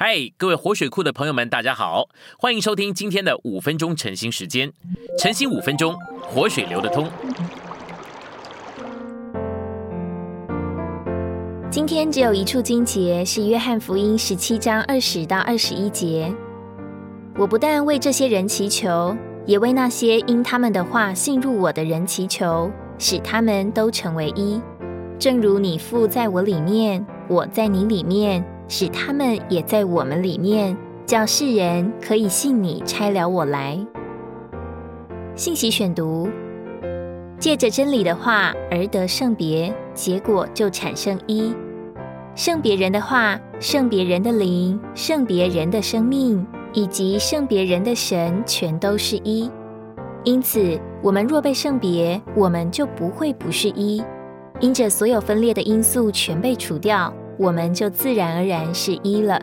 嗨，各位活水库的朋友们，大家好，欢迎收听今天的五分钟晨兴时间。晨兴五分钟，活水流得通。今天只有一处经节是约翰福音十七章二十到二十一节。我不但为这些人祈求，也为那些因他们的话信入我的人祈求，使他们都成为一，正如你父在我里面，我在你里面。使他们也在我们里面，叫世人可以信你差了我来。信息选读：借着真理的话而得圣别，结果就产生一圣别人的话、圣别人的灵、圣别人的生命以及圣别人的神，全都是一。因此，我们若被圣别，我们就不会不是一。因着所有分裂的因素全被除掉。我们就自然而然是一了。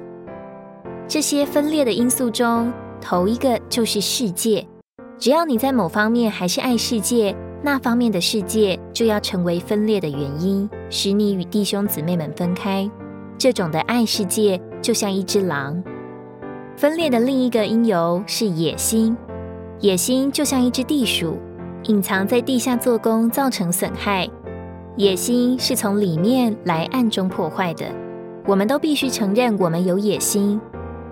这些分裂的因素中，头一个就是世界。只要你在某方面还是爱世界，那方面的世界就要成为分裂的原因，使你与弟兄姊妹们分开。这种的爱世界，就像一只狼。分裂的另一个因由是野心，野心就像一只地鼠，隐藏在地下做工，造成损害。野心是从里面来暗中破坏的，我们都必须承认我们有野心。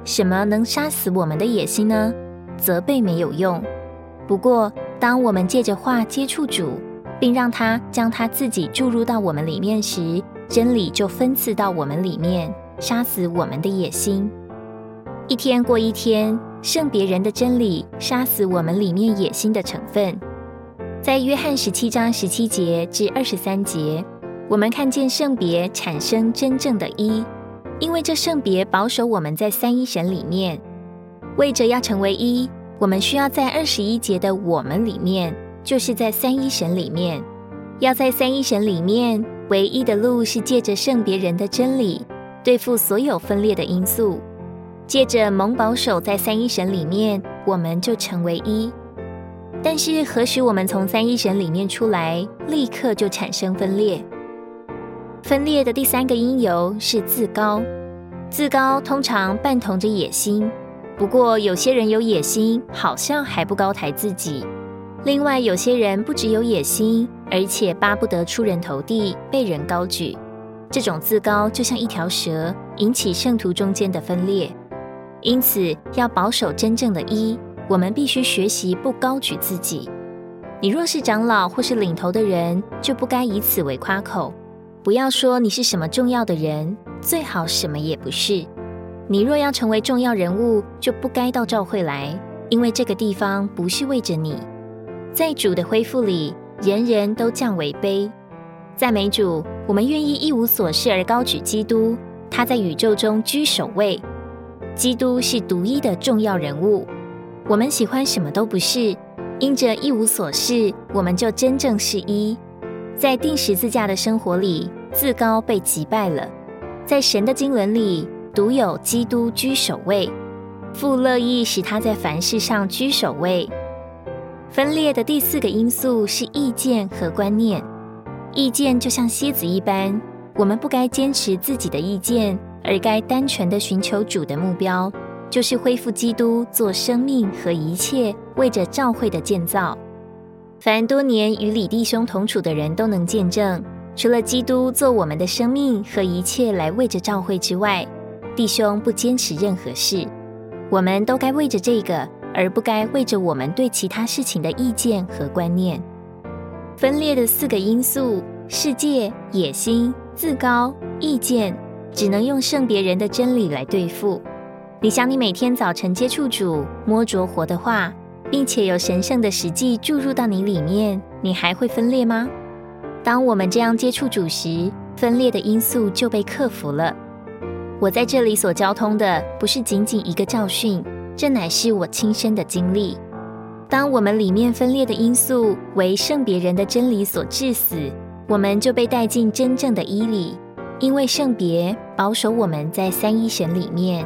什么能杀死我们的野心呢？责备没有用。不过，当我们借着话接触主，并让他将他自己注入到我们里面时，真理就分赐到我们里面，杀死我们的野心。一天过一天，圣别人的真理杀死我们里面野心的成分。在约翰十七章十七节至二十三节，我们看见圣别产生真正的一，因为这圣别保守我们在三一神里面。为着要成为一，我们需要在二十一节的我们里面，就是在三一神里面。要在三一神里面，唯一的路是借着圣别人的真理，对付所有分裂的因素。借着蒙保守在三一神里面，我们就成为一。但是，何时我们从三一神里面出来，立刻就产生分裂。分裂的第三个因由是自高，自高通常伴同着野心。不过，有些人有野心，好像还不高抬自己；另外，有些人不只有野心，而且巴不得出人头地，被人高举。这种自高就像一条蛇，引起圣徒中间的分裂。因此，要保守真正的一。我们必须学习不高举自己。你若是长老或是领头的人，就不该以此为夸口。不要说你是什么重要的人，最好什么也不是。你若要成为重要人物，就不该到教会来，因为这个地方不是为着你。在主的恢复里，人人都降为卑。赞美主，我们愿意一无所事而高举基督，他在宇宙中居首位。基督是独一的重要人物。我们喜欢什么都不是，因着一无所事，我们就真正是一。在定十字架的生活里，自高被击败了；在神的经纶里，独有基督居首位。父乐意使他在凡事上居首位。分裂的第四个因素是意见和观念。意见就像蝎子一般，我们不该坚持自己的意见，而该单纯的寻求主的目标。就是恢复基督做生命和一切为着教会的建造。凡多年与李弟兄同处的人都能见证，除了基督做我们的生命和一切来为着教会之外，弟兄不坚持任何事。我们都该为着这个，而不该为着我们对其他事情的意见和观念。分裂的四个因素：世界、野心、自高、意见，只能用圣别人的真理来对付。你想，你每天早晨接触主、摸着活的话，并且有神圣的实际注入到你里面，你还会分裂吗？当我们这样接触主时，分裂的因素就被克服了。我在这里所交通的，不是仅仅一个教训，这乃是我亲身的经历。当我们里面分裂的因素为圣别人的真理所致死，我们就被带进真正的伊里，因为圣别保守我们在三一神里面。